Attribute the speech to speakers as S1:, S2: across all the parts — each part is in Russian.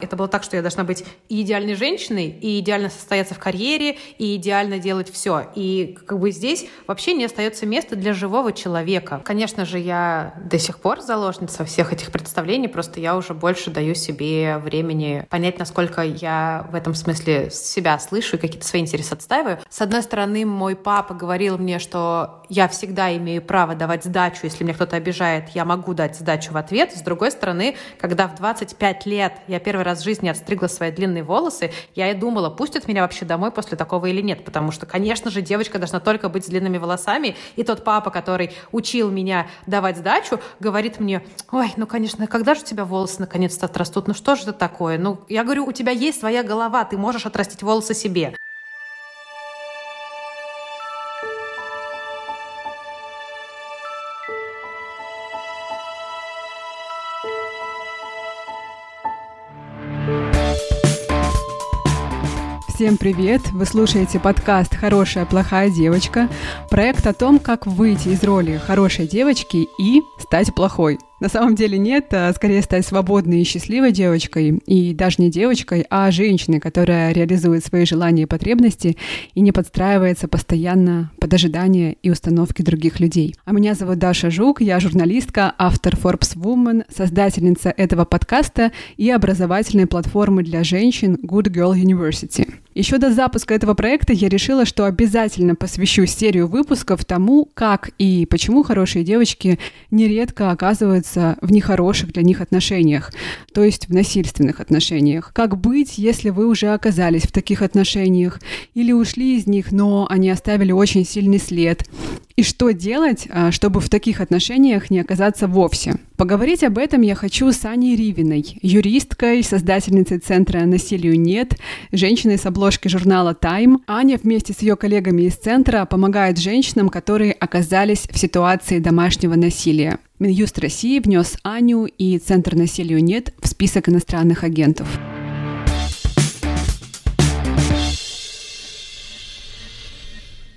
S1: Это было так, что я должна быть и идеальной женщиной, и идеально состояться в карьере, и идеально делать все. И как бы здесь вообще не остается места для живого человека. Конечно же, я до сих пор заложница всех этих представлений, просто я уже больше даю себе времени понять, насколько я в этом смысле себя слышу и какие-то свои интересы отстаиваю. С одной стороны, мой папа говорил мне, что я всегда имею право давать сдачу, если мне кто-то обижает, я могу дать сдачу в ответ. С другой стороны, когда в 25 лет я первый раз раз в жизни отстригла свои длинные волосы, я и думала, пустят меня вообще домой после такого или нет, потому что, конечно же, девочка должна только быть с длинными волосами, и тот папа, который учил меня давать сдачу, говорит мне, ой, ну, конечно, когда же у тебя волосы наконец-то отрастут, ну что же это такое? Ну, я говорю, у тебя есть своя голова, ты можешь отрастить волосы себе.
S2: Всем привет! Вы слушаете подкаст «Хорошая плохая девочка» проект о том, как выйти из роли хорошей девочки и стать плохой. На самом деле нет, а скорее стать свободной и счастливой девочкой, и даже не девочкой, а женщиной, которая реализует свои желания и потребности и не подстраивается постоянно под ожидания и установки других людей. А меня зовут Даша Жук, я журналистка, автор Forbes Woman, создательница этого подкаста и образовательной платформы для женщин Good Girl University. Еще до запуска этого проекта я решила, что обязательно посвящу серию выпусков тому, как и почему хорошие девочки нередко оказываются в нехороших для них отношениях, то есть в насильственных отношениях. Как быть, если вы уже оказались в таких отношениях или ушли из них, но они оставили очень сильный след. И что делать, а, чтобы в таких отношениях не оказаться вовсе? Поговорить об этом я хочу с Аней Ривиной, юристкой, создательницей Центра «Насилию нет», женщиной с обложки журнала «Тайм». Аня вместе с ее коллегами из Центра помогает женщинам, которые оказались в ситуации домашнего насилия. Минюст России внес Аню и Центр «Насилию нет» в список иностранных агентов.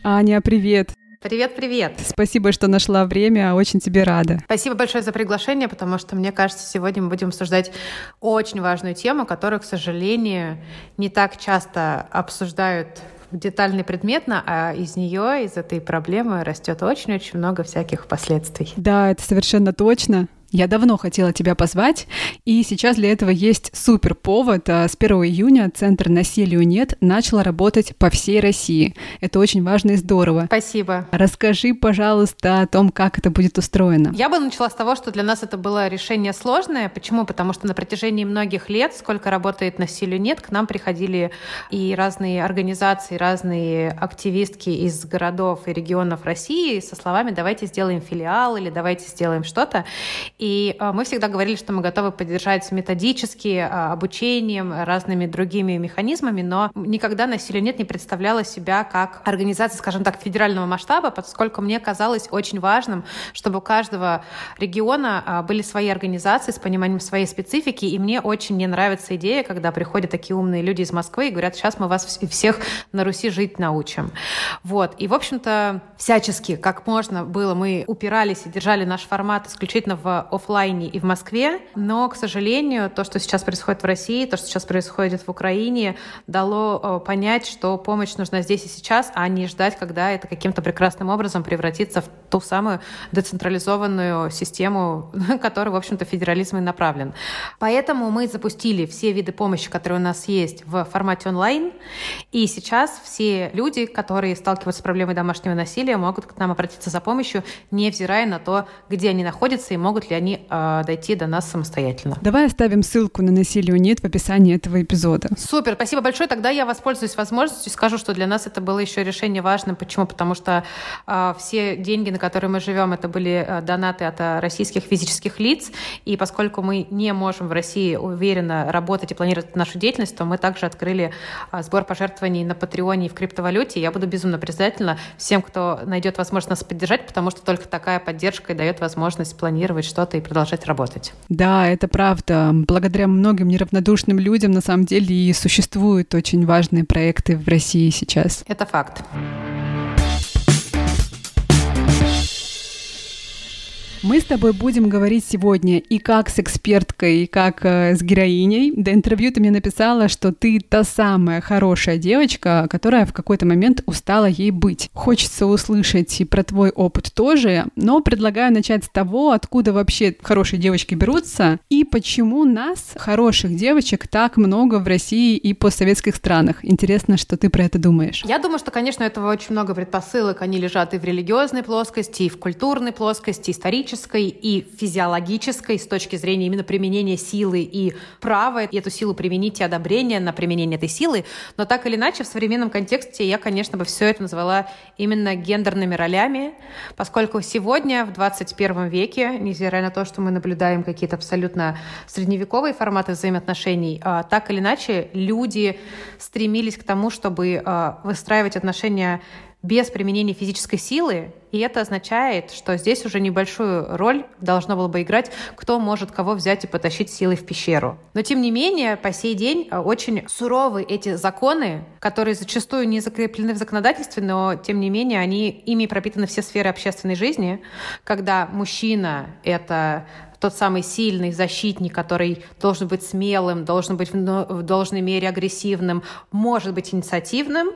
S2: Аня, привет!
S1: Привет, привет.
S2: Спасибо, что нашла время, очень тебе рада.
S1: Спасибо большое за приглашение, потому что, мне кажется, сегодня мы будем обсуждать очень важную тему, которую, к сожалению, не так часто обсуждают детально предметно, а из нее, из этой проблемы растет очень-очень много всяких последствий.
S2: Да, это совершенно точно. Я давно хотела тебя позвать, и сейчас для этого есть супер повод. А, с 1 июня Центр насилию нет начал работать по всей России. Это очень важно и здорово.
S1: Спасибо.
S2: Расскажи, пожалуйста, о том, как это будет устроено.
S1: Я бы начала с того, что для нас это было решение сложное. Почему? Потому что на протяжении многих лет, сколько работает насилию нет, к нам приходили и разные организации, разные активистки из городов и регионов России со словами «давайте сделаем филиал» или «давайте сделаем что-то». И а, мы всегда говорили, что мы готовы поддержать методически, а, обучением, разными другими механизмами, но никогда насилие нет не представляло себя как организация, скажем так, федерального масштаба, поскольку мне казалось очень важным, чтобы у каждого региона а, были свои организации с пониманием своей специфики, и мне очень не нравится идея, когда приходят такие умные люди из Москвы и говорят, сейчас мы вас всех на Руси жить научим. Вот. И, в общем-то, всячески, как можно было, мы упирались и держали наш формат исключительно в офлайне и в Москве, но, к сожалению, то, что сейчас происходит в России, то, что сейчас происходит в Украине, дало э, понять, что помощь нужна здесь и сейчас, а не ждать, когда это каким-то прекрасным образом превратится в ту самую децентрализованную систему, которая, в общем-то, федерализм и направлен. Поэтому мы запустили все виды помощи, которые у нас есть в формате онлайн, и сейчас все люди, которые сталкиваются с проблемой домашнего насилия, могут к нам обратиться за помощью, невзирая на то, где они находятся и могут ли они они э, дойти до нас самостоятельно.
S2: Давай оставим ссылку на насилие нет в описании этого эпизода.
S1: Супер, спасибо большое. Тогда я воспользуюсь возможностью и скажу, что для нас это было еще решение важным. Почему? Потому что э, все деньги, на которые мы живем, это были э, донаты от российских физических лиц. И поскольку мы не можем в России уверенно работать и планировать нашу деятельность, то мы также открыли э, сбор пожертвований на Патреоне и в криптовалюте. Я буду безумно признательна всем, кто найдет возможность нас поддержать, потому что только такая поддержка и дает возможность планировать что-то и продолжать работать.
S2: Да, это правда. Благодаря многим неравнодушным людям на самом деле и существуют очень важные проекты в России сейчас.
S1: Это факт.
S2: Мы с тобой будем говорить сегодня и как с эксперткой, и как э, с героиней. До интервью ты мне написала, что ты та самая хорошая девочка, которая в какой-то момент устала ей быть. Хочется услышать и про твой опыт тоже, но предлагаю начать с того, откуда вообще хорошие девочки берутся и почему нас, хороших девочек, так много в России и постсоветских странах. Интересно, что ты про это думаешь.
S1: Я думаю, что, конечно, этого очень много предпосылок. Они лежат и в религиозной плоскости, и в культурной плоскости, исторической физической и физиологической с точки зрения именно применения силы и права эту силу применить и одобрения на применение этой силы. Но так или иначе, в современном контексте я, конечно, бы все это назвала именно гендерными ролями, поскольку сегодня, в 21 веке, невзирая на то, что мы наблюдаем какие-то абсолютно средневековые форматы взаимоотношений, а, так или иначе люди стремились к тому, чтобы а, выстраивать отношения без применения физической силы, и это означает, что здесь уже небольшую роль должно было бы играть, кто может кого взять и потащить силой в пещеру. Но тем не менее, по сей день э, очень суровы эти законы, которые зачастую не закреплены в законодательстве, но тем не менее они ими пропитаны все сферы общественной жизни, когда мужчина — это тот самый сильный защитник, который должен быть смелым, должен быть в должной мере агрессивным, может быть инициативным,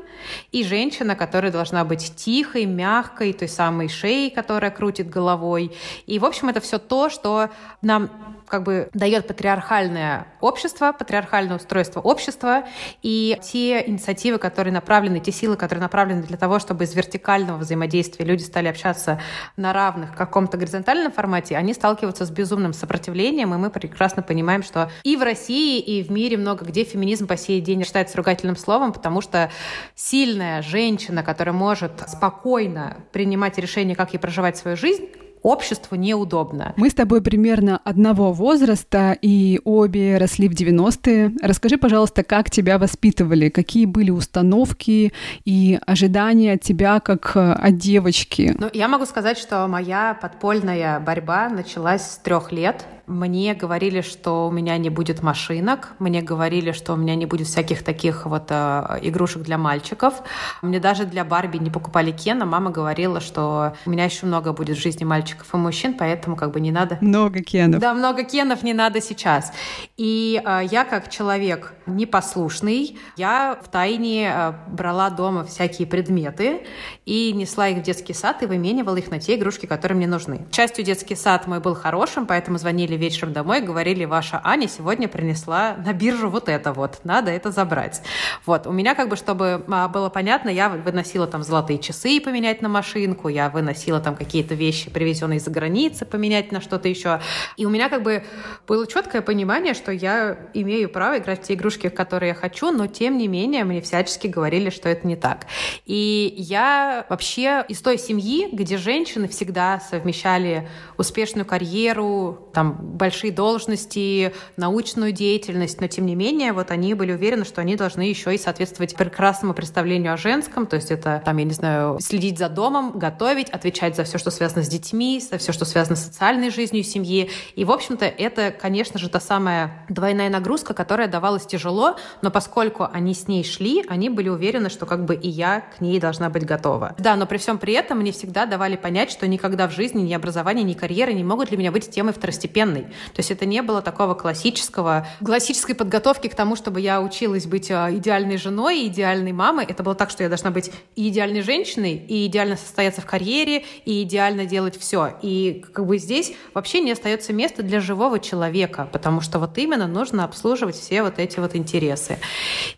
S1: и женщина, которая должна быть тихой, мягкой, той самой шеей, которая крутит головой. И, в общем, это все то, что нам как бы дает патриархальное общество, патриархальное устройство общества, и те инициативы, которые направлены, те силы, которые направлены для того, чтобы из вертикального взаимодействия люди стали общаться на равных каком-то горизонтальном формате, они сталкиваются с безумным сопротивлением, и мы прекрасно понимаем, что и в России, и в мире много где феминизм по сей день считается ругательным словом, потому что сильная женщина, которая может спокойно принимать решение, как ей проживать свою жизнь, обществу неудобно.
S2: Мы с тобой примерно одного возраста и обе росли в 90-е. Расскажи, пожалуйста, как тебя воспитывали, какие были установки и ожидания от тебя как э, от девочки?
S1: Ну, я могу сказать, что моя подпольная борьба началась с трех лет. Мне говорили, что у меня не будет машинок, мне говорили, что у меня не будет всяких таких вот э, игрушек для мальчиков. Мне даже для Барби не покупали Кена. Мама говорила, что у меня еще много будет в жизни мальчиков и мужчин, поэтому как бы не надо...
S2: Много Кенов.
S1: Да, много Кенов не надо сейчас. И э, я как человек непослушный, я в тайне э, брала дома всякие предметы и несла их в детский сад и выменивала их на те игрушки, которые мне нужны. К счастью, детский сад мой был хорошим, поэтому звонили вечером домой, говорили, ваша Аня сегодня принесла на биржу вот это вот, надо это забрать. Вот, у меня как бы, чтобы а, было понятно, я выносила там золотые часы поменять на машинку, я выносила там какие-то вещи, привезенные из-за границы, поменять на что-то еще. И у меня как бы было четкое понимание, что я имею право играть в те игрушки, которые я хочу, но тем не менее мне всячески говорили, что это не так. И я вообще из той семьи, где женщины всегда совмещали успешную карьеру, там большие должности, научную деятельность, но тем не менее вот они были уверены, что они должны еще и соответствовать прекрасному представлению о женском, то есть это там, я не знаю, следить за домом, готовить, отвечать за все, что связано с детьми, за все, что связано с социальной жизнью семьи. И, в общем-то, это, конечно же, та самая двойная нагрузка, которая давалась тяжело, но поскольку они с ней шли, они были уверены, что как бы и я к ней должна быть готова. Да, но при всем при этом мне всегда давали понять, что никогда в жизни ни образование, ни карьера не могут для меня быть темой второстепенной вселенной. То есть это не было такого классического, классической подготовки к тому, чтобы я училась быть а, идеальной женой, идеальной мамой. Это было так, что я должна быть и идеальной женщиной, и идеально состояться в карьере, и идеально делать все. И как бы здесь вообще не остается места для живого человека, потому что вот именно нужно обслуживать все вот эти вот интересы.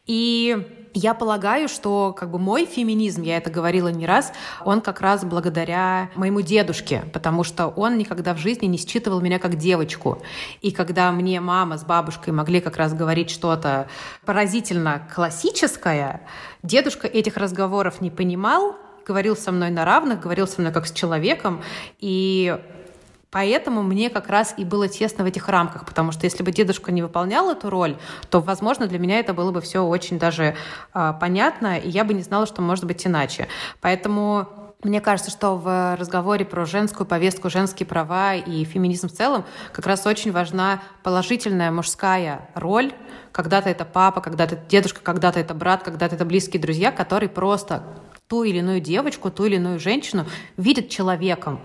S1: И я полагаю, что как бы мой феминизм, я это говорила не раз, он как раз благодаря моему дедушке, потому что он никогда в жизни не считывал меня как девочку. И когда мне мама с бабушкой могли как раз говорить что-то поразительно классическое, дедушка этих разговоров не понимал, говорил со мной на равных, говорил со мной как с человеком, и Поэтому мне как раз и было тесно в этих рамках, потому что если бы дедушка не выполнял эту роль, то, возможно, для меня это было бы все очень даже э, понятно, и я бы не знала, что может быть иначе. Поэтому мне кажется, что в разговоре про женскую повестку, женские права и феминизм в целом как раз очень важна положительная мужская роль, когда-то это папа, когда-то это дедушка, когда-то это брат, когда-то это близкие друзья, которые просто ту или иную девочку, ту или иную женщину видят человеком.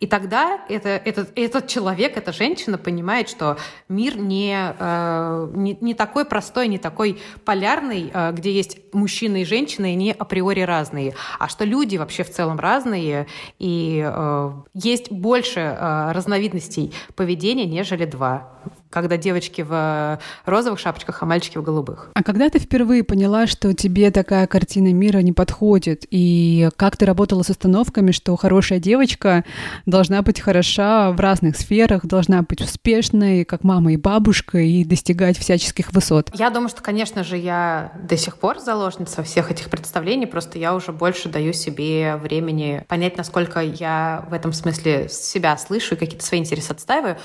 S1: И тогда это, этот, этот человек, эта женщина понимает, что мир не, э, не, не такой простой, не такой полярный, э, где есть мужчины и женщины, и не априори разные, а что люди вообще в целом разные, и э, есть больше э, разновидностей поведения, нежели два когда девочки в розовых шапочках, а мальчики в голубых.
S2: А когда ты впервые поняла, что тебе такая картина мира не подходит, и как ты работала с установками, что хорошая девочка должна быть хороша в разных сферах, должна быть успешной, как мама и бабушка, и достигать всяческих высот?
S1: Я думаю, что, конечно же, я до сих пор заложница всех этих представлений, просто я уже больше даю себе времени понять, насколько я в этом смысле себя слышу и какие-то свои интересы отстаиваю.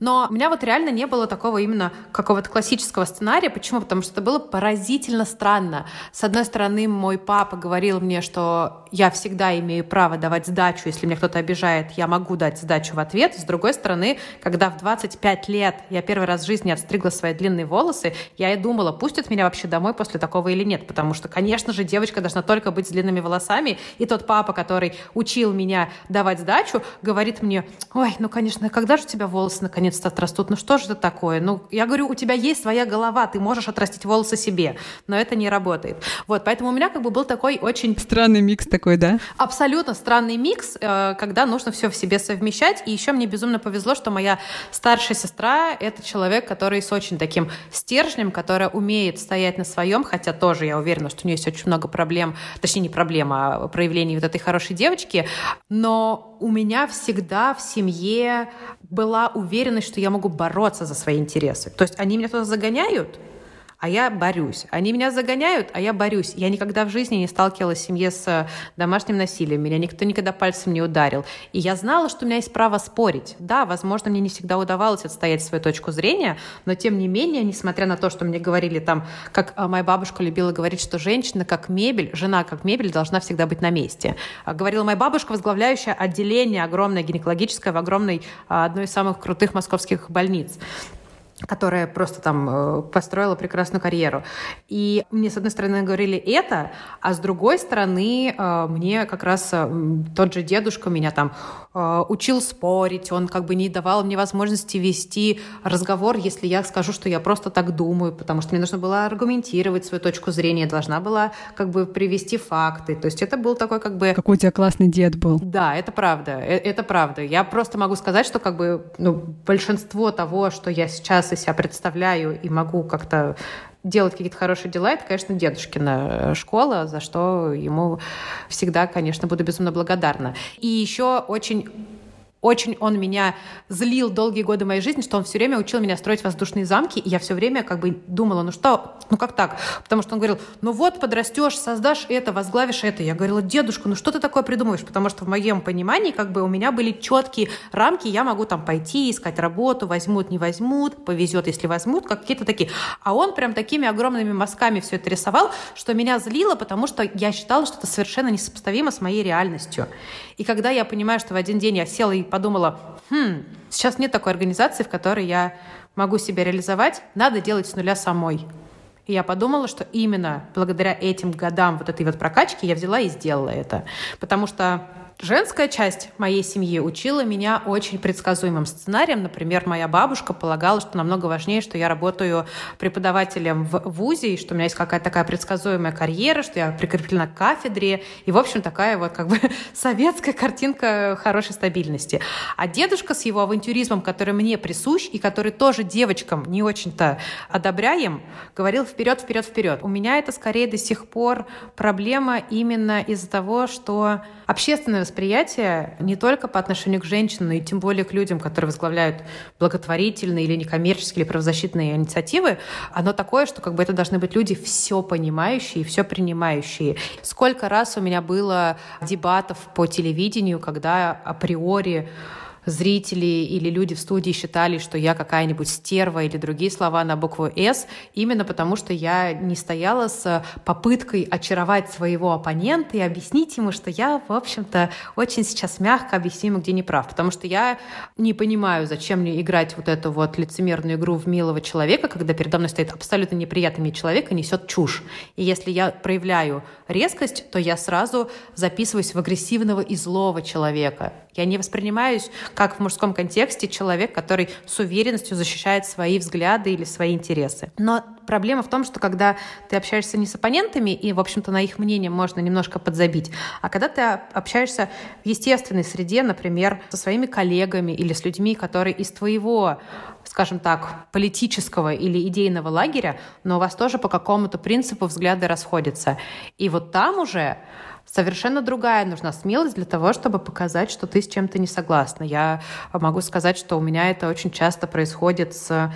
S1: Но у меня вот реально не было такого именно какого-то классического сценария. Почему? Потому что это было поразительно странно. С одной стороны, мой папа говорил мне, что я всегда имею право давать сдачу, если меня кто-то обижает, я могу дать сдачу в ответ. С другой стороны, когда в 25 лет я первый раз в жизни отстригла свои длинные волосы, я и думала, пустят меня вообще домой после такого или нет, потому что, конечно же, девочка должна только быть с длинными волосами, и тот папа, который учил меня давать сдачу, говорит мне, ой, ну, конечно, когда же у тебя волосы наконец-то отрастут? Ну, что же это такое? Ну, я говорю, у тебя есть своя голова, ты можешь отрастить волосы себе, но это не работает. Вот, поэтому у меня как бы был такой очень...
S2: Странный микс такой, да?
S1: Абсолютно странный микс, э, когда нужно все в себе совмещать. И еще мне безумно повезло, что моя старшая сестра — это человек, который с очень таким стержнем, которая умеет стоять на своем, хотя тоже я уверена, что у нее есть очень много проблем, точнее не проблема, а проявлений вот этой хорошей девочки, но у меня всегда в семье была уверенность, что я могу бороться за свои интересы. То есть они меня туда загоняют, а я борюсь. Они меня загоняют, а я борюсь. Я никогда в жизни не сталкивалась в семье с э, домашним насилием. Меня никто никогда пальцем не ударил. И я знала, что у меня есть право спорить. Да, возможно, мне не всегда удавалось отстоять свою точку зрения, но тем не менее, несмотря на то, что мне говорили там, как э, моя бабушка любила говорить, что женщина как мебель, жена как мебель должна всегда быть на месте. А говорила моя бабушка, возглавляющая отделение огромное гинекологическое в огромной, э, одной из самых крутых московских больниц которая просто там э, построила прекрасную карьеру. И мне, с одной стороны, говорили это, а с другой стороны, э, мне как раз э, тот же дедушка меня там учил спорить, он как бы не давал мне возможности вести разговор, если я скажу, что я просто так думаю, потому что мне нужно было аргументировать свою точку зрения, должна была как бы привести факты. То есть это был такой как бы...
S2: Какой у тебя классный дед был.
S1: Да, это правда, это правда. Я просто могу сказать, что как бы ну, большинство того, что я сейчас сейчас и себя представляю и могу как-то делать какие-то хорошие дела, это, конечно, дедушкина школа, за что ему всегда, конечно, буду безумно благодарна. И еще очень очень он меня злил долгие годы моей жизни, что он все время учил меня строить воздушные замки, и я все время как бы думала, ну что, ну как так? Потому что он говорил, ну вот подрастешь, создашь это, возглавишь это. Я говорила, дедушка, ну что ты такое придумываешь? Потому что в моем понимании как бы у меня были четкие рамки, я могу там пойти, искать работу, возьмут, не возьмут, повезет, если возьмут, какие-то такие. А он прям такими огромными мазками все это рисовал, что меня злило, потому что я считала, что это совершенно несопоставимо с моей реальностью. И когда я понимаю, что в один день я села и подумала, хм, сейчас нет такой организации, в которой я могу себя реализовать, надо делать с нуля самой. И я подумала, что именно благодаря этим годам вот этой вот прокачки я взяла и сделала это. Потому что Женская часть моей семьи учила меня очень предсказуемым сценарием. Например, моя бабушка полагала, что намного важнее, что я работаю преподавателем в ВУЗе, и что у меня есть какая-то такая предсказуемая карьера, что я прикреплена к кафедре, и, в общем, такая вот как бы советская картинка хорошей стабильности. А дедушка с его авантюризмом, который мне присущ, и который тоже девочкам не очень-то одобряем, говорил вперед, вперед, вперед. У меня это скорее до сих пор проблема именно из-за того, что общественное восприятие не только по отношению к женщинам, и тем более к людям, которые возглавляют благотворительные или некоммерческие или правозащитные инициативы, оно такое, что как бы это должны быть люди все понимающие, все принимающие. Сколько раз у меня было дебатов по телевидению, когда априори зрители или люди в студии считали, что я какая-нибудь стерва или другие слова на букву «С», именно потому что я не стояла с попыткой очаровать своего оппонента и объяснить ему, что я, в общем-то, очень сейчас мягко объясню ему, где не прав. Потому что я не понимаю, зачем мне играть вот эту вот лицемерную игру в милого человека, когда передо мной стоит абсолютно неприятный мне человек и несет чушь. И если я проявляю резкость, то я сразу записываюсь в агрессивного и злого человека. Я не воспринимаюсь, как в мужском контексте, человек, который с уверенностью защищает свои взгляды или свои интересы. Но проблема в том, что когда ты общаешься не с оппонентами, и, в общем-то, на их мнение можно немножко подзабить, а когда ты общаешься в естественной среде, например, со своими коллегами или с людьми, которые из твоего скажем так, политического или идейного лагеря, но у вас тоже по какому-то принципу взгляды расходятся. И вот там уже совершенно другая нужна смелость для того, чтобы показать, что ты с чем-то не согласна. Я могу сказать, что у меня это очень часто происходит с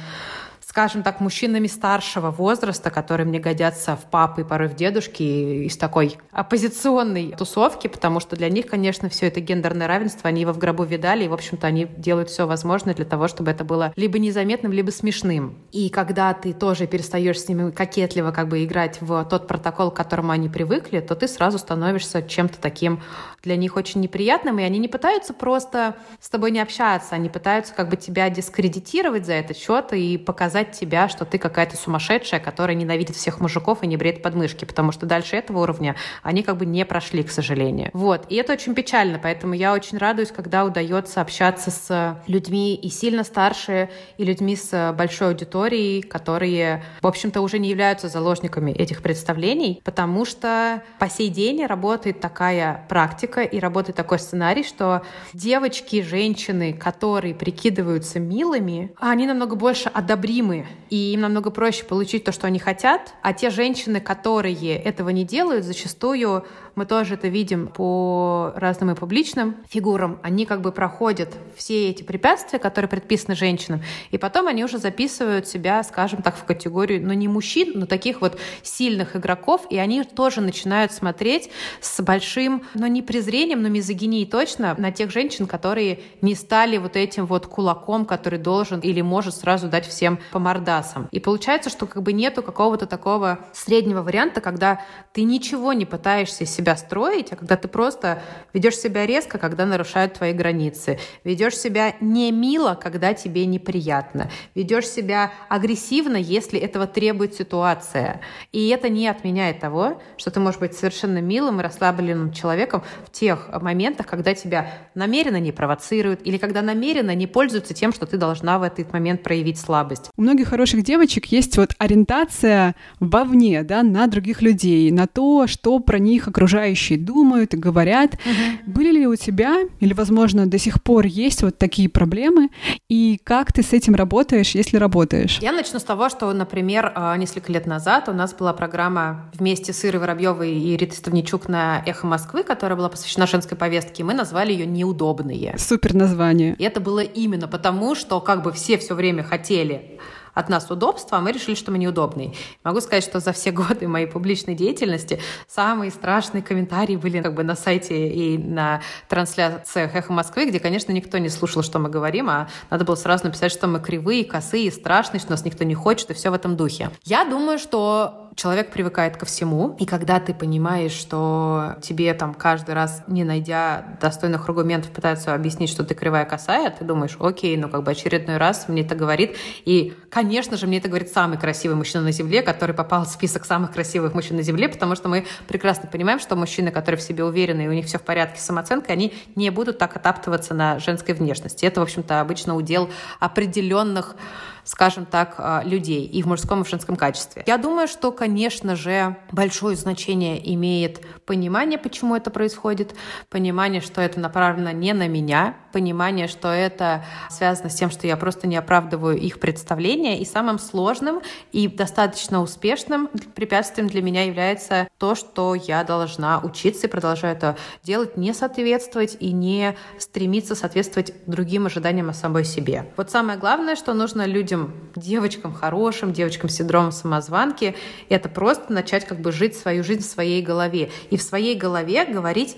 S1: скажем так, мужчинами старшего возраста, которые мне годятся в папы, порой в дедушки, из такой оппозиционной тусовки, потому что для них, конечно, все это гендерное равенство, они его в гробу видали, и, в общем-то, они делают все возможное для того, чтобы это было либо незаметным, либо смешным. И когда ты тоже перестаешь с ними кокетливо как бы играть в тот протокол, к которому они привыкли, то ты сразу становишься чем-то таким для них очень неприятным, и они не пытаются просто с тобой не общаться, они пытаются как бы тебя дискредитировать за этот счет и показать показать тебя, что ты какая-то сумасшедшая, которая ненавидит всех мужиков и не бреет подмышки, потому что дальше этого уровня они как бы не прошли, к сожалению. Вот. И это очень печально, поэтому я очень радуюсь, когда удается общаться с людьми и сильно старше, и людьми с большой аудиторией, которые, в общем-то, уже не являются заложниками этих представлений, потому что по сей день работает такая практика и работает такой сценарий, что девочки, женщины, которые прикидываются милыми, они намного больше одобримы любимы, и им намного проще получить то, что они хотят, а те женщины, которые этого не делают, зачастую мы тоже это видим по разным и публичным фигурам, они как бы проходят все эти препятствия, которые предписаны женщинам, и потом они уже записывают себя, скажем так, в категорию, ну не мужчин, но таких вот сильных игроков, и они тоже начинают смотреть с большим, ну не презрением, но мизогинией точно на тех женщин, которые не стали вот этим вот кулаком, который должен или может сразу дать всем по мордасам. И получается, что как бы нету какого-то такого среднего варианта, когда ты ничего не пытаешься себя строить, а когда ты просто ведешь себя резко, когда нарушают твои границы, ведешь себя не мило, когда тебе неприятно, ведешь себя агрессивно, если этого требует ситуация. И это не отменяет того, что ты можешь быть совершенно милым и расслабленным человеком в тех моментах, когда тебя намеренно не провоцируют или когда намеренно не пользуются тем, что ты должна в этот момент проявить слабость.
S2: Многих хороших девочек есть вот ориентация вовне, да, на других людей, на то, что про них окружающие думают и говорят. Угу. Были ли у тебя, или, возможно, до сих пор есть вот такие проблемы, и как ты с этим работаешь, если работаешь?
S1: Я начну с того, что, например, а, несколько лет назад у нас была программа вместе с Ирой Воробьевой и Ритой Ставничук на «Эхо Москвы», которая была посвящена женской повестке, и мы назвали ее «Неудобные».
S2: Супер название.
S1: И это было именно потому, что как бы все все время хотели от нас удобства, а мы решили, что мы неудобные. Могу сказать, что за все годы моей публичной деятельности самые страшные комментарии были как бы на сайте и на трансляциях «Эхо Москвы», где, конечно, никто не слушал, что мы говорим, а надо было сразу написать, что мы кривые, косые, страшные, что нас никто не хочет, и все в этом духе. Я думаю, что человек привыкает ко всему, и когда ты понимаешь, что тебе там каждый раз, не найдя достойных аргументов, пытаются объяснить, что ты кривая косая, ты думаешь, окей, ну как бы очередной раз мне это говорит. И, конечно же, мне это говорит самый красивый мужчина на Земле, который попал в список самых красивых мужчин на Земле, потому что мы прекрасно понимаем, что мужчины, которые в себе уверены, и у них все в порядке с самооценкой, они не будут так отаптываться на женской внешности. Это, в общем-то, обычно удел определенных скажем так, а, людей и в мужском и в женском качестве. Я думаю, что, конечно же, большое значение имеет понимание, почему это происходит, понимание, что это направлено не на меня, понимание, что это связано с тем, что я просто не оправдываю их представления. И самым сложным и достаточно успешным препятствием для меня является то, что я должна учиться и продолжаю это делать, не соответствовать и не стремиться соответствовать другим ожиданиям о самой себе. Вот самое главное, что нужно людям, девочкам хорошим, девочкам с синдромом самозванки, это просто начать как бы жить свою жизнь в своей голове. И в своей голове говорить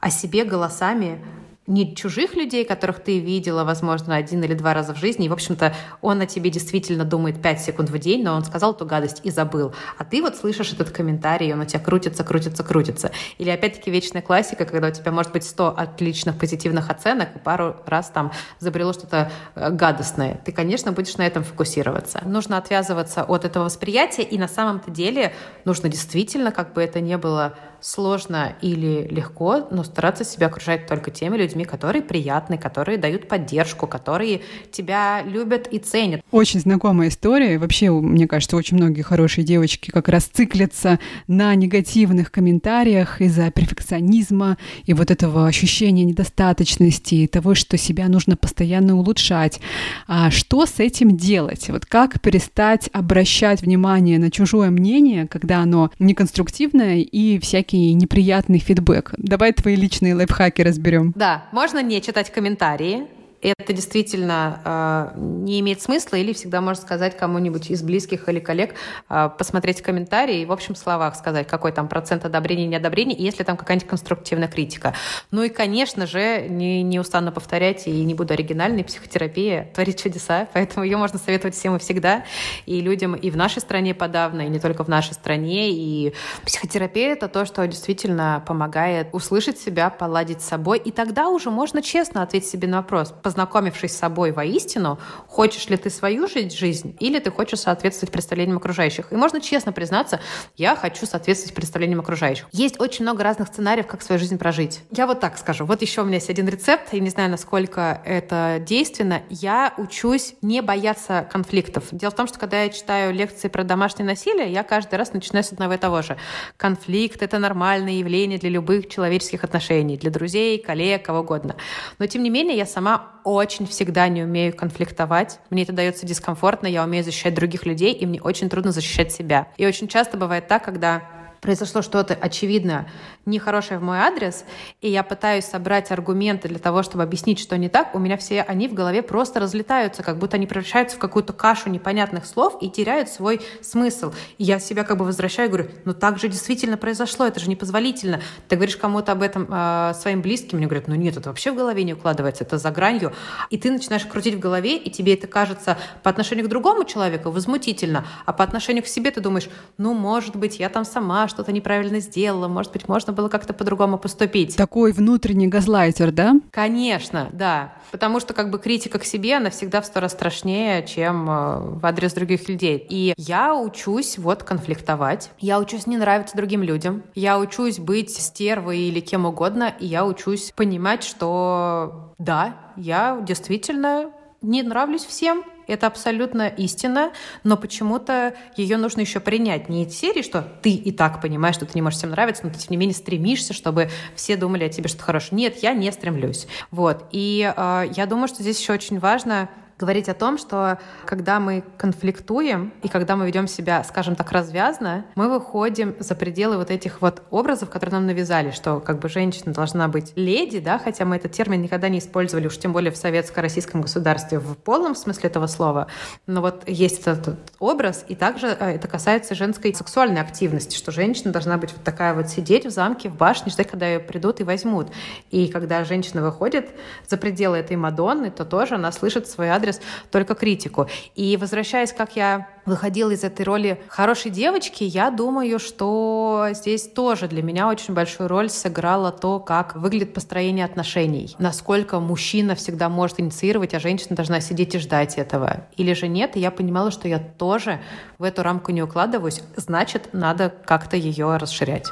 S1: о себе голосами не чужих людей, которых ты видела, возможно, один или два раза в жизни, и, в общем-то, он о тебе действительно думает 5 секунд в день, но он сказал эту гадость и забыл. А ты вот слышишь этот комментарий, и он у тебя крутится, крутится, крутится. Или, опять-таки, вечная классика, когда у тебя может быть 100 отличных позитивных оценок, и пару раз там забрело что-то э, гадостное. Ты, конечно, будешь на этом фокусироваться. Нужно отвязываться от этого восприятия, и на самом-то деле нужно действительно, как бы это ни было сложно или легко, но стараться себя окружать только теми людьми, которые приятны, которые дают поддержку, которые тебя любят и ценят.
S2: Очень знакомая история. Вообще, мне кажется, очень многие хорошие девочки как раз циклятся на негативных комментариях из-за перфекционизма и вот этого ощущения недостаточности, и того, что себя нужно постоянно улучшать. А что с этим делать? Вот как перестать обращать внимание на чужое мнение, когда оно неконструктивное и всякие всякий неприятный фидбэк. Давай твои личные лайфхаки разберем.
S1: Да, можно не читать комментарии, это действительно э, не имеет смысла, или всегда можно сказать кому-нибудь из близких или коллег, э, посмотреть комментарии и в общем словах сказать, какой там процент одобрения и неодобрения, и если там какая-нибудь конструктивная критика. Ну и, конечно же, не, не устану повторять и не буду оригинальной, психотерапия творит чудеса, поэтому ее можно советовать всем и всегда, и людям и в нашей стране подавно, и не только в нашей стране, и психотерапия — это то, что действительно помогает услышать себя, поладить с собой, и тогда уже можно честно ответить себе на вопрос, познакомившись с собой воистину, хочешь ли ты свою жизнь или ты хочешь соответствовать представлениям окружающих. И можно честно признаться, я хочу соответствовать представлениям окружающих. Есть очень много разных сценариев, как свою жизнь прожить. Я вот так скажу. Вот еще у меня есть один рецепт, я не знаю, насколько это действенно. Я учусь не бояться конфликтов. Дело в том, что когда я читаю лекции про домашнее насилие, я каждый раз начинаю с одного и того же. Конфликт — это нормальное явление для любых человеческих отношений, для друзей, коллег, кого угодно. Но, тем не менее, я сама очень всегда не умею конфликтовать. Мне это дается дискомфортно, я умею защищать других людей, и мне очень трудно защищать себя. И очень часто бывает так, когда произошло что-то очевидно нехорошее в мой адрес, и я пытаюсь собрать аргументы для того, чтобы объяснить, что не так, у меня все они в голове просто разлетаются, как будто они превращаются в какую-то кашу непонятных слов и теряют свой смысл. И я себя как бы возвращаю и говорю, ну так же действительно произошло, это же непозволительно. Ты говоришь кому-то об этом э, своим близким, мне говорят, ну нет, это вообще в голове не укладывается, это за гранью. И ты начинаешь крутить в голове, и тебе это кажется по отношению к другому человеку возмутительно, а по отношению к себе ты думаешь, ну может быть, я там сама что-то неправильно сделала, может быть, можно было как-то по-другому поступить.
S2: Такой внутренний газлайтер, да?
S1: Конечно, да. Потому что как бы критика к себе, она всегда в сто раз страшнее, чем э, в адрес других людей. И я учусь вот конфликтовать, я учусь не нравиться другим людям, я учусь быть стервой или кем угодно, и я учусь понимать, что да, я действительно не нравлюсь всем, это абсолютно истина, но почему-то ее нужно еще принять. Не из серии, что ты и так понимаешь, что ты не можешь всем нравиться, но ты, тем не менее, стремишься, чтобы все думали о тебе что-то хорошее. Нет, я не стремлюсь. Вот. И э, я думаю, что здесь еще очень важно говорить о том, что когда мы конфликтуем и когда мы ведем себя, скажем так, развязно, мы выходим за пределы вот этих вот образов, которые нам навязали, что как бы женщина должна быть леди, да, хотя мы этот термин никогда не использовали, уж тем более в советско-российском государстве в полном смысле этого слова. Но вот есть этот образ, и также э, это касается женской сексуальной активности, что женщина должна быть вот такая вот сидеть в замке, в башне, ждать, когда ее придут и возьмут. И когда женщина выходит за пределы этой Мадонны, то тоже она слышит свой адрес адрес только критику. И возвращаясь, как я выходила из этой роли хорошей девочки, я думаю, что здесь тоже для меня очень большую роль сыграло то, как выглядит построение отношений. Насколько мужчина всегда может инициировать, а женщина должна сидеть и ждать этого. Или же нет, и я понимала, что я тоже в эту рамку не укладываюсь, значит, надо как-то ее расширять.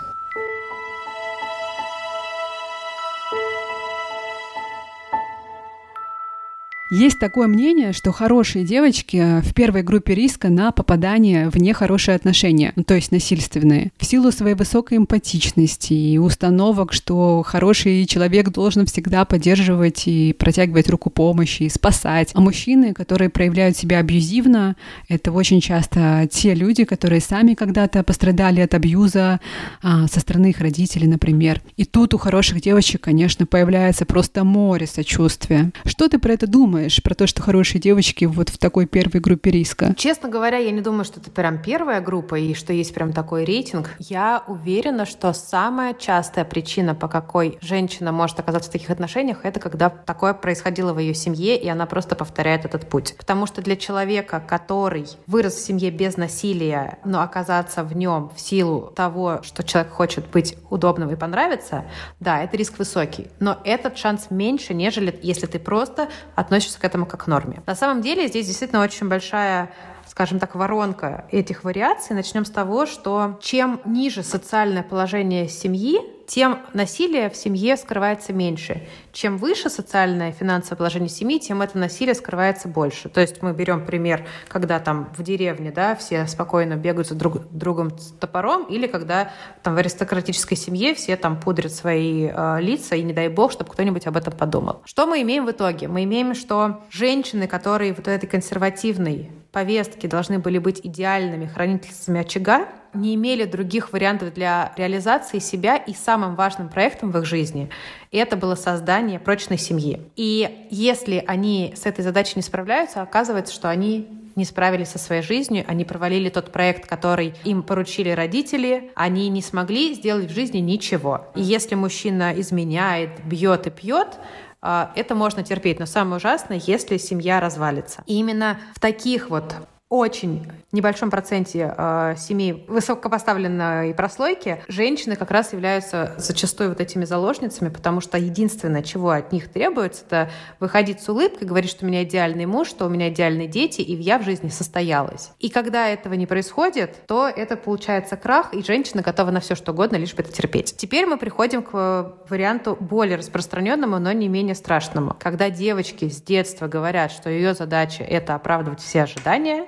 S2: Есть такое мнение, что хорошие девочки э, в первой группе риска на попадание в нехорошие отношения, ну, то есть насильственные, в силу своей высокой эмпатичности и установок, что хороший человек должен всегда поддерживать и протягивать руку помощи, и спасать. А мужчины, которые проявляют себя абьюзивно, это очень часто те люди, которые сами когда-то пострадали от абьюза а, со стороны их родителей, например. И тут у хороших девочек, конечно, появляется просто море сочувствия. Что ты про это думаешь? Думаешь про то, что хорошие девочки вот в такой первой группе риска?
S1: Честно говоря, я не думаю, что это прям первая группа и что есть прям такой рейтинг. Я уверена, что самая частая причина, по какой женщина может оказаться в таких отношениях, это когда такое происходило в ее семье, и она просто повторяет этот путь. Потому что для человека, который вырос в семье без насилия, но оказаться в нем в силу того, что человек хочет быть удобным и понравиться, да, это риск высокий. Но этот шанс меньше, нежели если ты просто относишься к этому как к норме. На самом деле здесь действительно очень большая скажем так, воронка этих вариаций. Начнем с того, что чем ниже социальное положение семьи, тем насилие в семье скрывается меньше. Чем выше социальное и финансовое положение семьи, тем это насилие скрывается больше. То есть мы берем пример, когда там в деревне да, все спокойно бегают за друг, другом с топором, или когда там в аристократической семье все там пудрят свои э, лица, и не дай бог, чтобы кто-нибудь об этом подумал. Что мы имеем в итоге? Мы имеем, что женщины, которые вот этой консервативной повестки должны были быть идеальными хранительницами очага, не имели других вариантов для реализации себя и самым важным проектом в их жизни это было создание прочной семьи. И если они с этой задачей не справляются, оказывается, что они не справились со своей жизнью, они провалили тот проект, который им поручили родители, они не смогли сделать в жизни ничего. И если мужчина изменяет, бьет и пьет, это можно терпеть, но самое ужасное, если семья развалится. И именно в таких вот очень небольшом проценте э, семей высокопоставленной прослойки женщины как раз являются зачастую вот этими заложницами, потому что единственное, чего от них требуется, это выходить с улыбкой, говорить, что у меня идеальный муж, что у меня идеальные дети, и я в жизни состоялась. И когда этого не происходит, то это получается крах, и женщина готова на все что угодно, лишь бы это терпеть. Теперь мы приходим к варианту более распространенному, но не менее страшному. Когда девочки с детства говорят, что ее задача — это оправдывать все ожидания,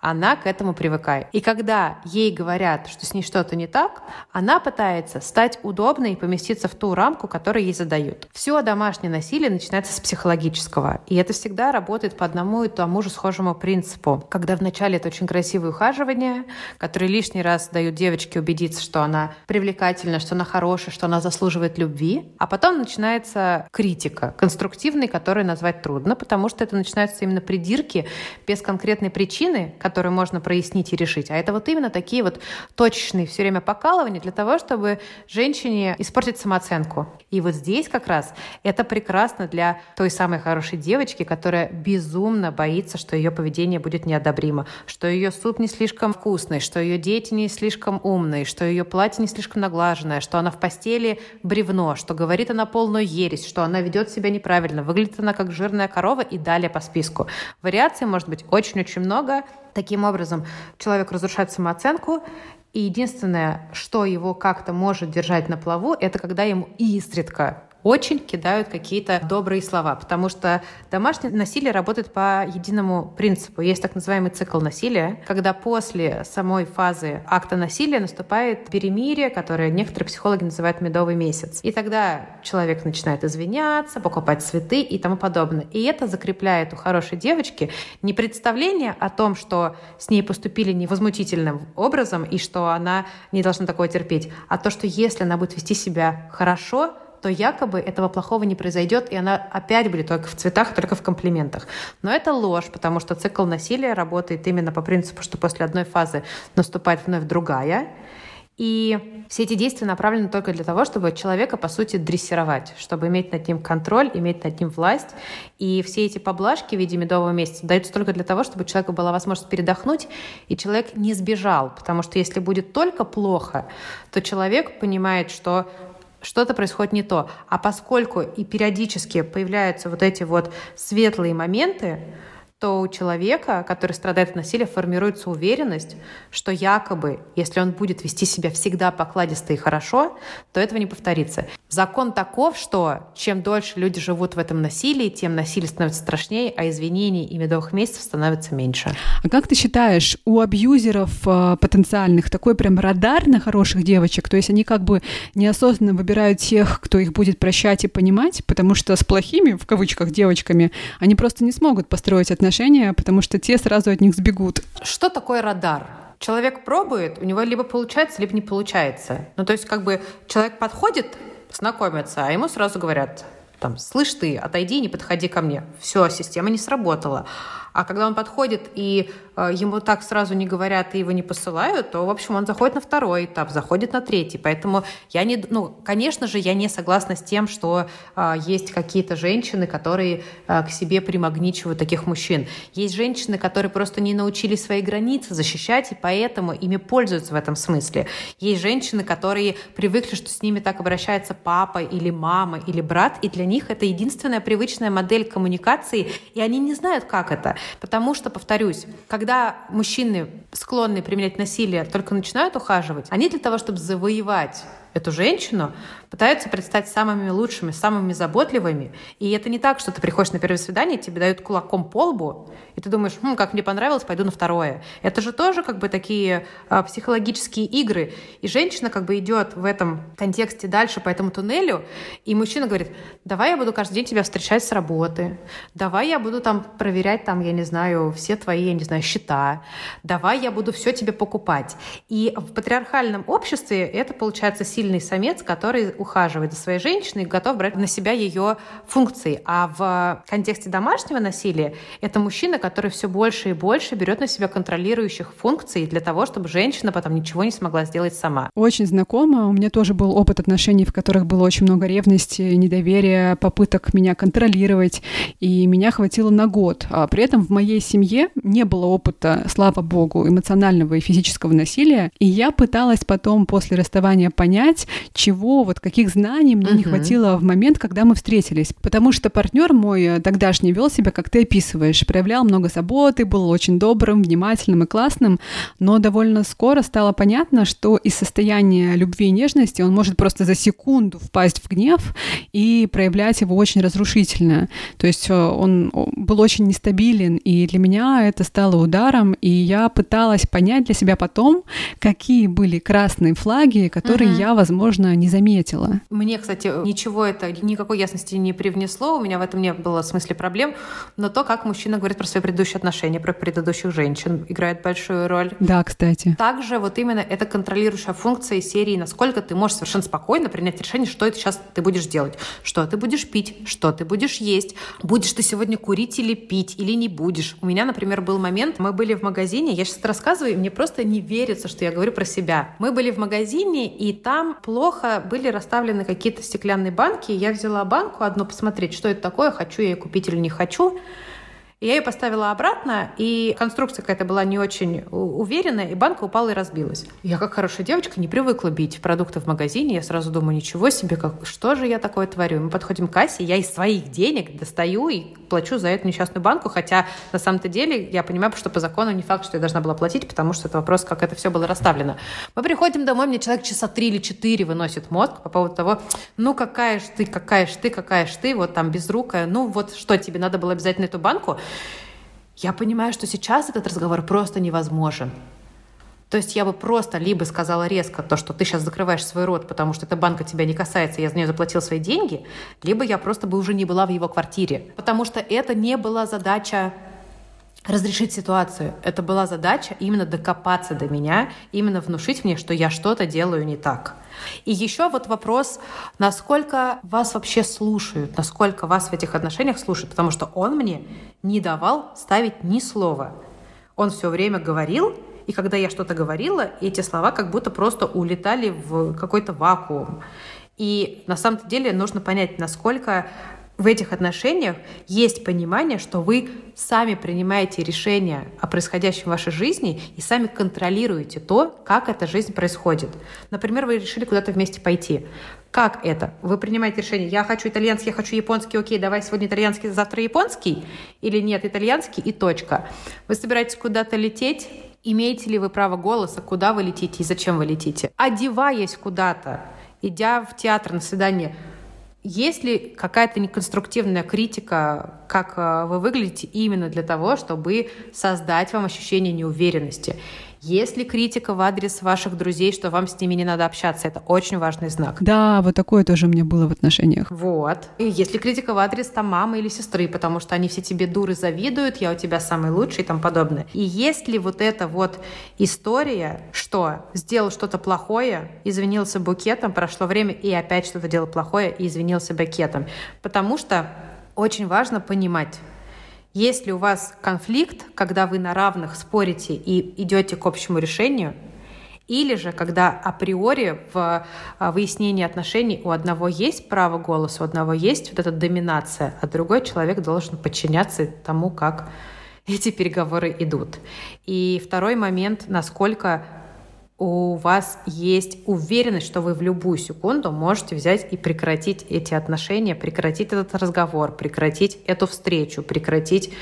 S1: она к этому привыкает. И когда ей говорят, что с ней что-то не так, она пытается стать удобной и поместиться в ту рамку, которую ей задают. Все домашнее насилие начинается с психологического. И это всегда работает по одному и тому же схожему принципу. Когда вначале это очень красивое ухаживание, которое лишний раз дают девочке убедиться, что она привлекательна, что она хорошая, что она заслуживает любви. А потом начинается критика, конструктивной, которую назвать трудно, потому что это начинаются именно придирки без конкретной причины, которые можно прояснить и решить, а это вот именно такие вот точечные все время покалывания для того, чтобы женщине испортить самооценку. И вот здесь как раз это прекрасно для той самой хорошей девочки, которая безумно боится, что ее поведение будет неодобримо, что ее суп не слишком вкусный, что ее дети не слишком умные, что ее платье не слишком наглаженное, что она в постели бревно, что говорит она полную ересь, что она ведет себя неправильно, выглядит она как жирная корова и далее по списку. Вариаций может быть очень-очень много, Таким образом, человек разрушает самооценку, и единственное, что его как-то может держать на плаву, это когда ему изредка очень кидают какие-то добрые слова, потому что домашнее насилие работает по единому принципу. Есть так называемый цикл насилия, когда после самой фазы акта насилия наступает перемирие, которое некоторые психологи называют медовый месяц. И тогда человек начинает извиняться, покупать цветы и тому подобное. И это закрепляет у хорошей девочки не представление о том, что с ней поступили невозмутительным образом и что она не должна такое терпеть, а то, что если она будет вести себя хорошо, то якобы этого плохого не произойдет, и она опять будет только в цветах, только в комплиментах. Но это ложь, потому что цикл насилия работает именно по принципу, что после одной фазы наступает вновь другая. И все эти действия направлены только для того, чтобы человека, по сути, дрессировать, чтобы иметь над ним контроль, иметь над ним власть. И все эти поблажки в виде медового месяца даются только для того, чтобы у человека была возможность передохнуть, и человек не сбежал. Потому что если будет только плохо, то человек понимает, что что-то происходит не то. А поскольку и периодически появляются вот эти вот светлые моменты, то у человека, который страдает от насилия, формируется уверенность, что якобы, если он будет вести себя всегда покладисто и хорошо, то этого не повторится. Закон таков, что чем дольше люди живут в этом насилии, тем насилие становится страшнее, а извинений и медовых месяцев становится меньше.
S2: А как ты считаешь, у абьюзеров э, потенциальных такой прям радар на хороших девочек? То есть они как бы неосознанно выбирают тех, кто их будет прощать и понимать, потому что с плохими, в кавычках, девочками они просто не смогут построить отношения, потому что те сразу от них сбегут.
S1: Что такое радар? Человек пробует, у него либо получается, либо не получается. Ну, то есть, как бы человек подходит, знакомятся, а ему сразу говорят, там, слышь ты, отойди, не подходи ко мне. Все, система не сработала. А когда он подходит и э, ему так сразу не говорят и его не посылают, то, в общем, он заходит на второй этап, заходит на третий. Поэтому я не, ну, конечно же, я не согласна с тем, что э, есть какие-то женщины, которые э, к себе примагничивают таких мужчин. Есть женщины, которые просто не научились свои границы защищать, и поэтому ими пользуются в этом смысле. Есть женщины, которые привыкли, что с ними так обращается папа или мама или брат, и для них это единственная привычная модель коммуникации, и они не знают, как это. Потому что, повторюсь, когда мужчины склонны применять насилие только начинают ухаживать, они для того, чтобы завоевать эту женщину, пытаются представить самыми лучшими, самыми заботливыми. И это не так, что ты приходишь на первое свидание, тебе дают кулаком по лбу, и ты думаешь, хм, как мне понравилось, пойду на второе. Это же тоже как бы такие а, психологические игры. И женщина как бы идет в этом контексте дальше по этому туннелю, и мужчина говорит, давай я буду каждый день тебя встречать с работы, давай я буду там проверять там, я не знаю, все твои, я не знаю, счета, давай я буду все тебе покупать. И в патриархальном обществе это получается сильный самец, который ухаживает за своей женщиной и готов брать на себя ее функции. А в контексте домашнего насилия это мужчина, который все больше и больше берет на себя контролирующих функций для того, чтобы женщина потом ничего не смогла сделать сама.
S2: Очень знакомо. У меня тоже был опыт отношений, в которых было очень много ревности, недоверия, попыток меня контролировать, и меня хватило на год. А при этом в моей семье не было опыта, слава богу, эмоционального и физического насилия, и я пыталась потом после расставания понять, чего, вот каких знаний мне uh-huh. не хватило в момент, когда мы встретились. Потому что партнер мой э, тогдашний вел себя, как ты описываешь, проявлял много заботы, был очень добрым, внимательным и классным, но довольно скоро стало понятно, что из состояния любви и нежности он может просто за секунду впасть в гнев и проявлять его очень разрушительно. То есть э, он был очень нестабилен, и для меня это стало ударом, и я пыталась понять для себя потом, какие были красные флаги, которые uh-huh. я, возможно, не заметила.
S1: Мне, кстати, ничего это, никакой ясности не привнесло, у меня в этом не было в смысле проблем, но то, как мужчина говорит про свои предыдущие отношения, про предыдущих женщин, играет большую роль.
S2: Да, кстати.
S1: Также вот именно это контролирующая функция серии, насколько ты можешь совершенно спокойно принять решение, что это сейчас ты будешь делать, что ты будешь пить, что ты будешь есть, будешь ты сегодня курить или пить, или не будешь. У меня, например, был момент, мы были в магазине, я сейчас рассказываю, и мне просто не верится, что я говорю про себя. Мы были в магазине, и там плохо были расставлены какие-то стеклянные банки. Я взяла банку одну посмотреть, что это такое, хочу я ее купить или не хочу. Я ее поставила обратно, и конструкция какая-то была не очень уверенная, и банка упала и разбилась. Я, как хорошая девочка, не привыкла бить продукты в магазине. Я сразу думаю, ничего себе, как, что же я такое творю? Мы подходим к кассе, я из своих денег достаю и плачу за эту несчастную банку, хотя на самом-то деле я понимаю, что по закону не факт, что я должна была платить, потому что это вопрос, как это все было расставлено. Мы приходим домой, мне человек часа три или четыре выносит мозг по поводу того, ну какая ж ты, какая ж ты, какая ж ты, вот там безрукая, ну вот что тебе, надо было обязательно эту банку? Я понимаю, что сейчас этот разговор просто невозможен. То есть я бы просто либо сказала резко то, что ты сейчас закрываешь свой рот, потому что эта банка тебя не касается, я за нее заплатил свои деньги, либо я просто бы уже не была в его квартире. Потому что это не была задача разрешить ситуацию. Это была задача именно докопаться до меня, именно внушить мне, что я что-то делаю не так. И еще вот вопрос, насколько вас вообще слушают, насколько вас в этих отношениях слушают, потому что он мне не давал ставить ни слова. Он все время говорил, и когда я что-то говорила, эти слова как будто просто улетали в какой-то вакуум. И на самом деле нужно понять, насколько в этих отношениях есть понимание, что вы сами принимаете решения о происходящем в вашей жизни и сами контролируете то, как эта жизнь происходит. Например, вы решили куда-то вместе пойти. Как это? Вы принимаете решение, я хочу итальянский, я хочу японский, окей, давай сегодня итальянский, завтра японский? Или нет, итальянский и точка. Вы собираетесь куда-то лететь, имеете ли вы право голоса, куда вы летите и зачем вы летите? Одеваясь куда-то, идя в театр на свидание, есть ли какая-то неконструктивная критика, как э, вы выглядите, именно для того, чтобы создать вам ощущение неуверенности? Есть ли критика в адрес ваших друзей, что вам с ними не надо общаться? Это очень важный знак.
S2: Да, вот такое тоже у меня было в отношениях.
S1: Вот. И есть ли критика в адрес там мамы или сестры, потому что они все тебе дуры завидуют, я у тебя самый лучший и тому подобное. И есть ли вот эта вот история, что сделал что-то плохое, извинился букетом, прошло время и опять что-то делал плохое и извинился букетом. Потому что очень важно понимать, если у вас конфликт, когда вы на равных спорите и идете к общему решению, или же, когда априори в а, выяснении отношений у одного есть право голоса, у одного есть вот эта доминация, а другой человек должен подчиняться тому, как эти переговоры идут. И второй момент, насколько у вас есть уверенность, что вы в любую секунду можете взять и прекратить эти отношения, прекратить этот разговор, прекратить эту встречу, прекратить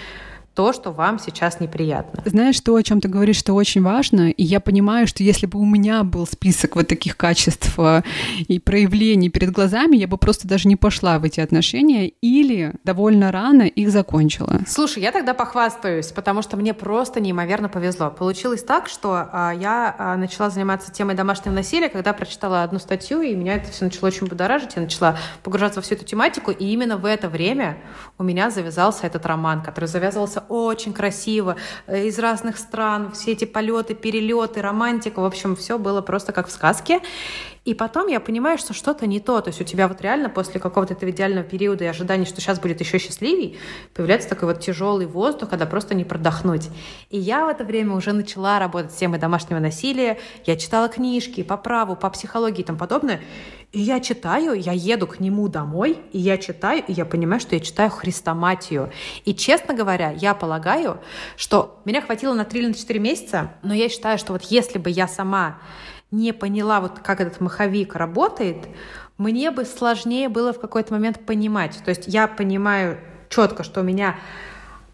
S1: то, что вам сейчас неприятно.
S2: Знаешь, то, о чем ты говоришь, что очень важно, и я понимаю, что если бы у меня был список вот таких качеств э, и проявлений перед глазами, я бы просто даже не пошла в эти отношения или довольно рано их закончила.
S1: Слушай, я тогда похвастаюсь, потому что мне просто неимоверно повезло. Получилось так, что а, я а, начала заниматься темой домашнего насилия, когда прочитала одну статью, и меня это все начало очень будоражить, я начала погружаться во всю эту тематику, и именно в это время у меня завязался этот роман, который завязывался очень красиво, э, из разных стран, все эти полеты, перелеты, романтика, в общем, все было просто как в сказке. И потом я понимаю, что что-то не то. То есть у тебя вот реально после какого-то этого идеального периода и ожидания, что сейчас будет еще счастливей, появляется такой вот тяжелый воздух, когда просто не продохнуть. И я в это время уже начала работать с темой домашнего насилия. Я читала книжки по праву, по психологии и тому подобное. И я читаю, я еду к нему домой, и я читаю, и я понимаю, что я читаю хрестоматию. И, честно говоря, я полагаю, что меня хватило на 3 или на 4 месяца, но я считаю, что вот если бы я сама не поняла, вот как этот маховик работает, мне бы сложнее было в какой-то момент понимать. То есть я понимаю четко, что у меня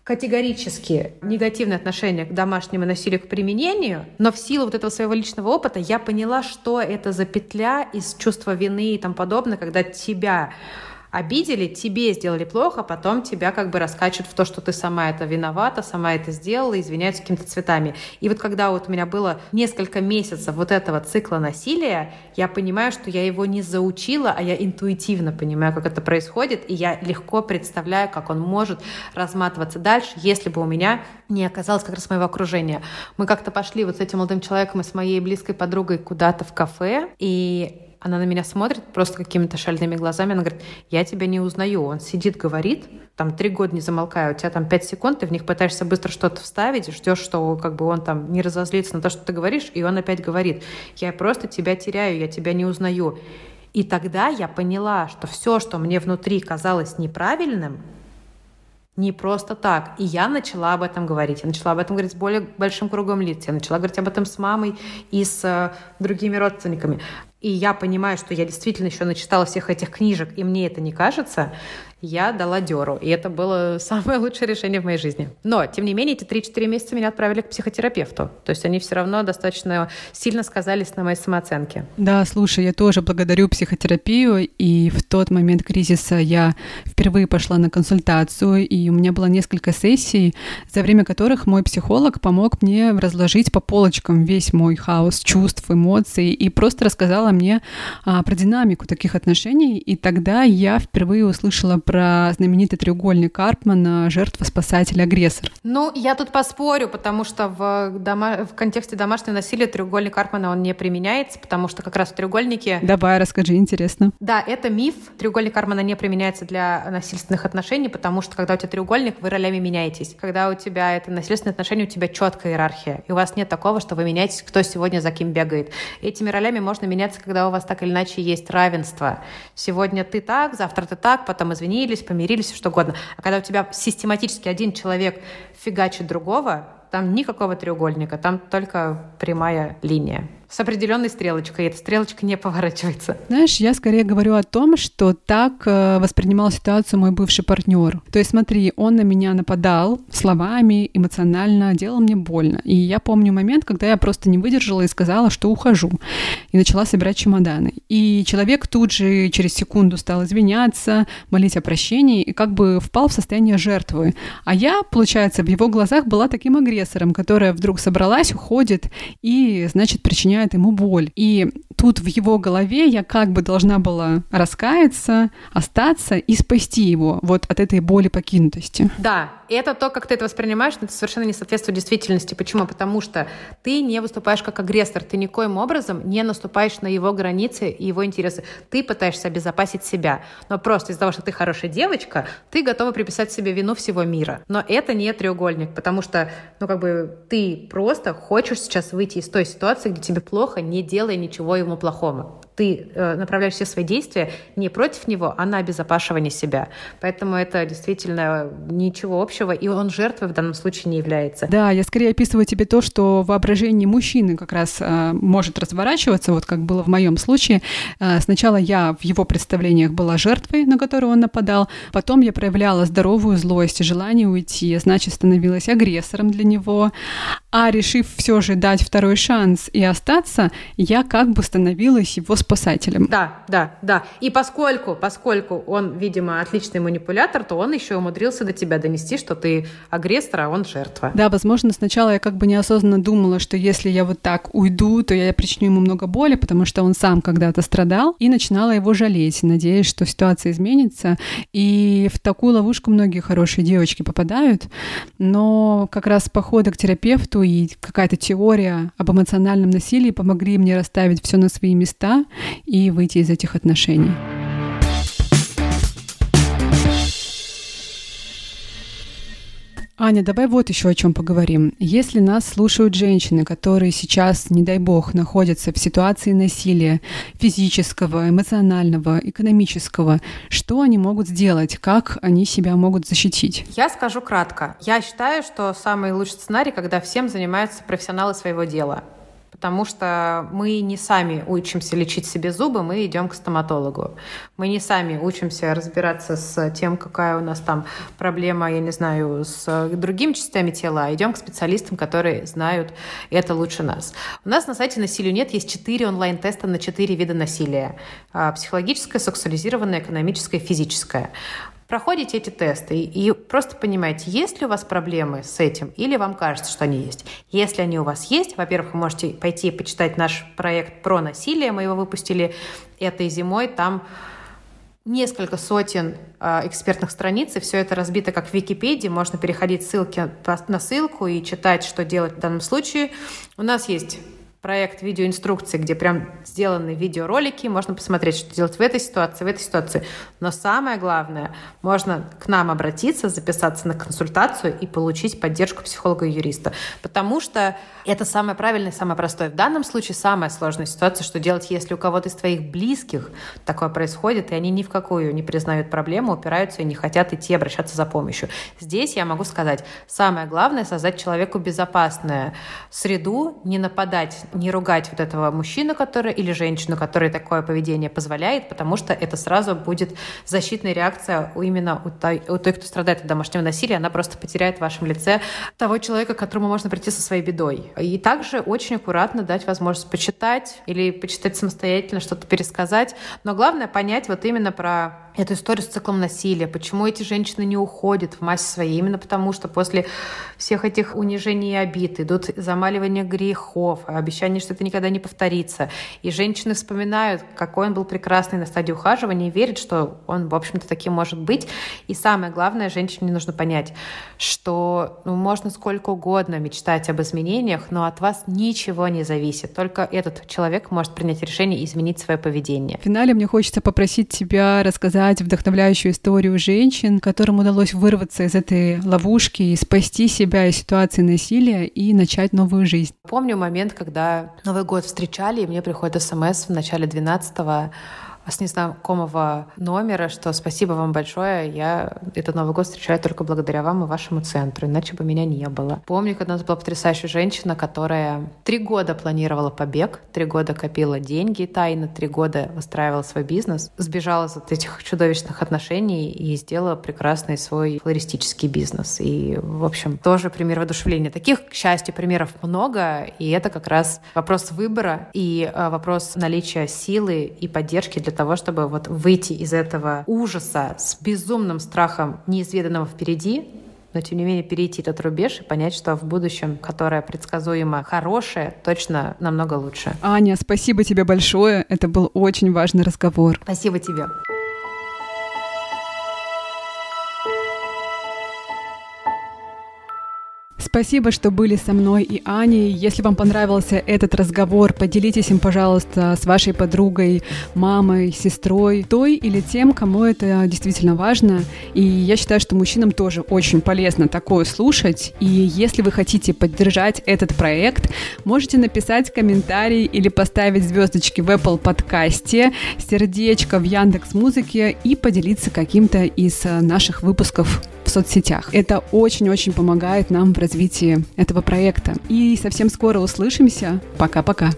S1: категорически негативное отношение к домашнему насилию, к применению, но в силу вот этого своего личного опыта я поняла, что это за петля из чувства вины и тому подобное, когда тебя обидели, тебе сделали плохо, потом тебя как бы раскачивают в то, что ты сама это виновата, сама это сделала, извиняются какими-то цветами. И вот когда вот у меня было несколько месяцев вот этого цикла насилия, я понимаю, что я его не заучила, а я интуитивно понимаю, как это происходит, и я легко представляю, как он может разматываться дальше, если бы у меня не оказалось как раз моего окружения. Мы как-то пошли вот с этим молодым человеком и с моей близкой подругой куда-то в кафе, и она на меня смотрит просто какими-то шальными глазами. Она говорит, я тебя не узнаю. Он сидит, говорит, там три года не замолкаю, у тебя там пять секунд, ты в них пытаешься быстро что-то вставить, ждешь, что как бы он там не разозлится на то, что ты говоришь, и он опять говорит, я просто тебя теряю, я тебя не узнаю. И тогда я поняла, что все, что мне внутри казалось неправильным, не просто так. И я начала об этом говорить. Я начала об этом говорить с более большим кругом лиц. Я начала говорить об этом с мамой и с э, другими родственниками и я понимаю, что я действительно еще начитала всех этих книжек, и мне это не кажется, я дала деру. И это было самое лучшее решение в моей жизни. Но, тем не менее, эти 3-4 месяца меня отправили к психотерапевту. То есть они все равно достаточно сильно сказались на моей самооценке.
S2: Да, слушай, я тоже благодарю психотерапию. И в тот момент кризиса я впервые пошла на консультацию, и у меня было несколько сессий, за время которых мой психолог помог мне разложить по полочкам весь мой хаос чувств, эмоций и просто рассказала мне а, про динамику таких отношений. И тогда я впервые услышала про знаменитый треугольник Карпмана «Жертва, спасатель, агрессор».
S1: Ну, я тут поспорю, потому что в, дома... в контексте домашнего насилия треугольник Карпмана он не применяется, потому что как раз в треугольнике...
S2: Давай, расскажи, интересно.
S1: Да, это миф. Треугольник Карпмана не применяется для насильственных отношений, потому что когда у тебя треугольник, вы ролями меняетесь. Когда у тебя это насильственные отношения, у тебя четкая иерархия. И у вас нет такого, что вы меняетесь, кто сегодня за кем бегает. Этими ролями можно меняться, когда у вас так или иначе есть равенство. Сегодня ты так, завтра ты так, потом извини, извинились, помирились, что угодно. А когда у тебя систематически один человек фигачит другого, там никакого треугольника, там только прямая линия с определенной стрелочкой, и эта стрелочка не поворачивается.
S2: Знаешь, я скорее говорю о том, что так э, воспринимал ситуацию мой бывший партнер. То есть, смотри, он на меня нападал словами, эмоционально, делал мне больно. И я помню момент, когда я просто не выдержала и сказала, что ухожу. И начала собирать чемоданы. И человек тут же через секунду стал извиняться, молить о прощении и как бы впал в состояние жертвы. А я, получается, в его глазах была таким агрессором, которая вдруг собралась, уходит и, значит, причиняет ему боль. И тут в его голове я как бы должна была раскаяться, остаться и спасти его вот от этой боли покинутости.
S1: Да, это то, как ты это воспринимаешь, это совершенно не соответствует действительности. Почему? Потому что ты не выступаешь как агрессор, ты никоим образом не наступаешь на его границы и его интересы. Ты пытаешься обезопасить себя. Но просто из-за того, что ты хорошая девочка, ты готова приписать себе вину всего мира. Но это не треугольник, потому что, ну, как бы, ты просто хочешь сейчас выйти из той ситуации, где тебе плохо, не делая ничего ему плохого ты э, направляешь все свои действия не против него, а на обезопашивание себя. Поэтому это действительно ничего общего, и он жертвой в данном случае не является.
S2: Да, я скорее описываю тебе то, что воображение мужчины как раз э, может разворачиваться, вот как было в моем случае. Э, сначала я в его представлениях была жертвой, на которую он нападал, потом я проявляла здоровую злость и желание уйти, значит, становилась агрессором для него, а решив все же дать второй шанс и остаться, я как бы становилась его спасателем.
S1: Да, да, да. И поскольку, поскольку он, видимо, отличный манипулятор, то он еще умудрился до тебя донести, что ты агрессор, а он жертва.
S2: Да, возможно, сначала я как бы неосознанно думала, что если я вот так уйду, то я причиню ему много боли, потому что он сам когда-то страдал, и начинала его жалеть, надеясь, что ситуация изменится. И в такую ловушку многие хорошие девочки попадают, но как раз походы к терапевту и какая-то теория об эмоциональном насилии помогли мне расставить все на свои места и выйти из этих отношений. Аня, давай вот еще о чем поговорим. Если нас слушают женщины, которые сейчас, не дай бог, находятся в ситуации насилия физического, эмоционального, экономического, что они могут сделать, как они себя могут защитить?
S1: Я скажу кратко. Я считаю, что самый лучший сценарий, когда всем занимаются профессионалы своего дела потому что мы не сами учимся лечить себе зубы, мы идем к стоматологу. Мы не сами учимся разбираться с тем, какая у нас там проблема, я не знаю, с другими частями тела, а идем к специалистам, которые знают это лучше нас. У нас на сайте «Насилию нет» есть четыре онлайн-теста на четыре вида насилия. А, психологическое, сексуализированное, экономическое, физическое проходите эти тесты и, и просто понимаете, есть ли у вас проблемы с этим или вам кажется, что они есть. Если они у вас есть, во-первых, вы можете пойти и почитать наш проект про насилие, мы его выпустили этой зимой, там несколько сотен э, экспертных страниц, и все это разбито как в Википедии. Можно переходить ссылки на ссылку и читать, что делать в данном случае. У нас есть проект видеоинструкции, где прям сделаны видеоролики, можно посмотреть, что делать в этой ситуации, в этой ситуации. Но самое главное, можно к нам обратиться, записаться на консультацию и получить поддержку психолога и юриста. Потому что это самое правильное, самое простое. В данном случае самая сложная ситуация, что делать, если у кого-то из твоих близких такое происходит, и они ни в какую не признают проблему, упираются и не хотят идти обращаться за помощью. Здесь я могу сказать, самое главное создать человеку безопасную среду, не нападать не ругать вот этого мужчину, который или женщину, которой такое поведение позволяет, потому что это сразу будет защитная реакция именно у той, у той, кто страдает от домашнего насилия, она просто потеряет в вашем лице того человека, к которому можно прийти со своей бедой. И также очень аккуратно дать возможность почитать или почитать самостоятельно, что-то пересказать. Но главное понять вот именно про эту историю с циклом насилия, почему эти женщины не уходят в массе своей, именно потому что после всех этих унижений и обид идут замаливания грехов, обещание, что это никогда не повторится. И женщины вспоминают, какой он был прекрасный на стадии ухаживания и верят, что он, в общем-то, таким может быть. И самое главное, женщине нужно понять, что ну, можно сколько угодно мечтать об изменениях, но от вас ничего не зависит. Только этот человек может принять решение и изменить свое поведение.
S2: В финале мне хочется попросить тебя рассказать рассказать вдохновляющую историю женщин, которым удалось вырваться из этой ловушки и спасти себя из ситуации насилия и начать новую жизнь.
S1: Помню момент, когда Новый год встречали, и мне приходит смс в начале 12-го с незнакомого номера, что спасибо вам большое, я этот Новый год встречаю только благодаря вам и вашему центру, иначе бы меня не было. Помню, когда у нас была потрясающая женщина, которая три года планировала побег, три года копила деньги тайно, три года выстраивала свой бизнес, сбежала вот этих чудовищных отношений и сделала прекрасный свой флористический бизнес. И, в общем, тоже пример воодушевления. Таких, к счастью, примеров много, и это как раз вопрос выбора и э, вопрос наличия силы и поддержки для того, чтобы вот выйти из этого ужаса с безумным страхом неизведанного впереди, но тем не менее перейти этот рубеж и понять, что в будущем, которое предсказуемо хорошее, точно намного лучше.
S2: Аня, спасибо тебе большое. Это был очень важный разговор.
S1: Спасибо тебе.
S2: Спасибо, что были со мной и Аней. Если вам понравился этот разговор, поделитесь им, пожалуйста, с вашей подругой, мамой, сестрой, той или тем, кому это действительно важно. И я считаю, что мужчинам тоже очень полезно такое слушать. И если вы хотите поддержать этот проект, можете написать комментарий или поставить звездочки в Apple подкасте, сердечко в Яндекс Музыке и поделиться каким-то из наших выпусков в соцсетях. Это очень-очень помогает нам в развитии этого проекта. И совсем скоро услышимся. Пока-пока.